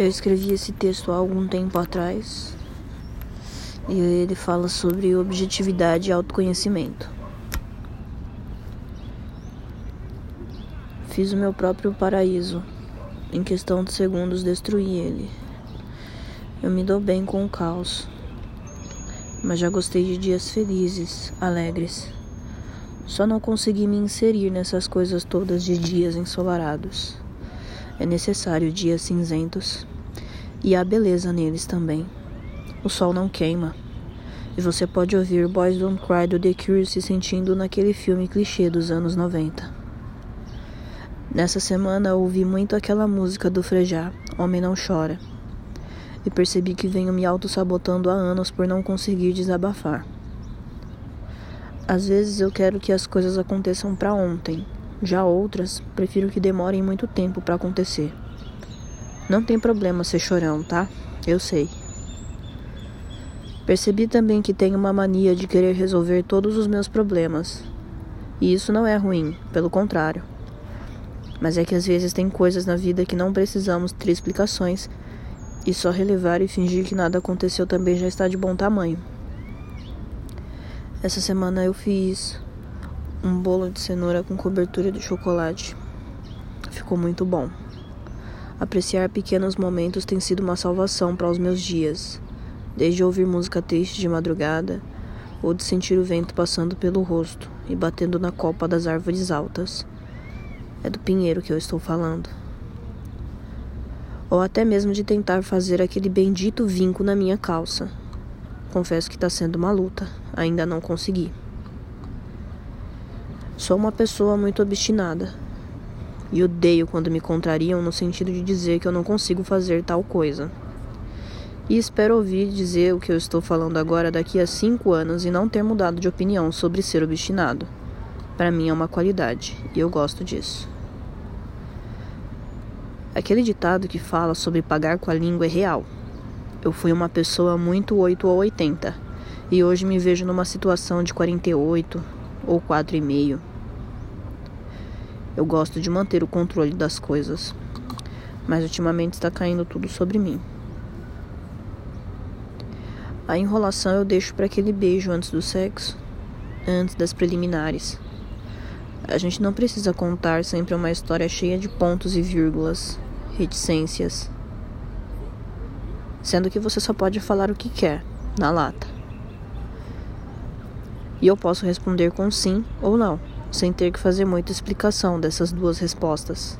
Eu escrevi esse texto há algum tempo atrás e ele fala sobre objetividade e autoconhecimento. Fiz o meu próprio paraíso. Em questão de segundos, destruí ele. Eu me dou bem com o caos, mas já gostei de dias felizes, alegres. Só não consegui me inserir nessas coisas todas de dias ensolarados. É necessário dias cinzentos. E há beleza neles também. O sol não queima. E você pode ouvir Boys Don't Cry do The Cure se sentindo naquele filme clichê dos anos 90. Nessa semana ouvi muito aquela música do Frejá, Homem Não Chora. E percebi que venho me auto-sabotando há anos por não conseguir desabafar. Às vezes eu quero que as coisas aconteçam para ontem, já outras, prefiro que demorem muito tempo para acontecer. Não tem problema ser chorão, tá? Eu sei. Percebi também que tenho uma mania de querer resolver todos os meus problemas. E isso não é ruim, pelo contrário. Mas é que às vezes tem coisas na vida que não precisamos ter explicações e só relevar e fingir que nada aconteceu também já está de bom tamanho. Essa semana eu fiz um bolo de cenoura com cobertura de chocolate. Ficou muito bom. Apreciar pequenos momentos tem sido uma salvação para os meus dias, desde ouvir música triste de madrugada ou de sentir o vento passando pelo rosto e batendo na copa das árvores altas. É do pinheiro que eu estou falando. Ou até mesmo de tentar fazer aquele bendito vinco na minha calça. Confesso que está sendo uma luta, ainda não consegui. Sou uma pessoa muito obstinada. E odeio quando me contrariam no sentido de dizer que eu não consigo fazer tal coisa. E espero ouvir dizer o que eu estou falando agora daqui a cinco anos e não ter mudado de opinião sobre ser obstinado. Para mim é uma qualidade e eu gosto disso. Aquele ditado que fala sobre pagar com a língua é real. Eu fui uma pessoa muito 8 ou 80 e hoje me vejo numa situação de 48 ou 4,5. Eu gosto de manter o controle das coisas, mas ultimamente está caindo tudo sobre mim. A enrolação eu deixo para aquele beijo antes do sexo, antes das preliminares. A gente não precisa contar sempre uma história cheia de pontos e vírgulas, reticências, sendo que você só pode falar o que quer, na lata. E eu posso responder com sim ou não sem ter que fazer muita explicação dessas duas respostas.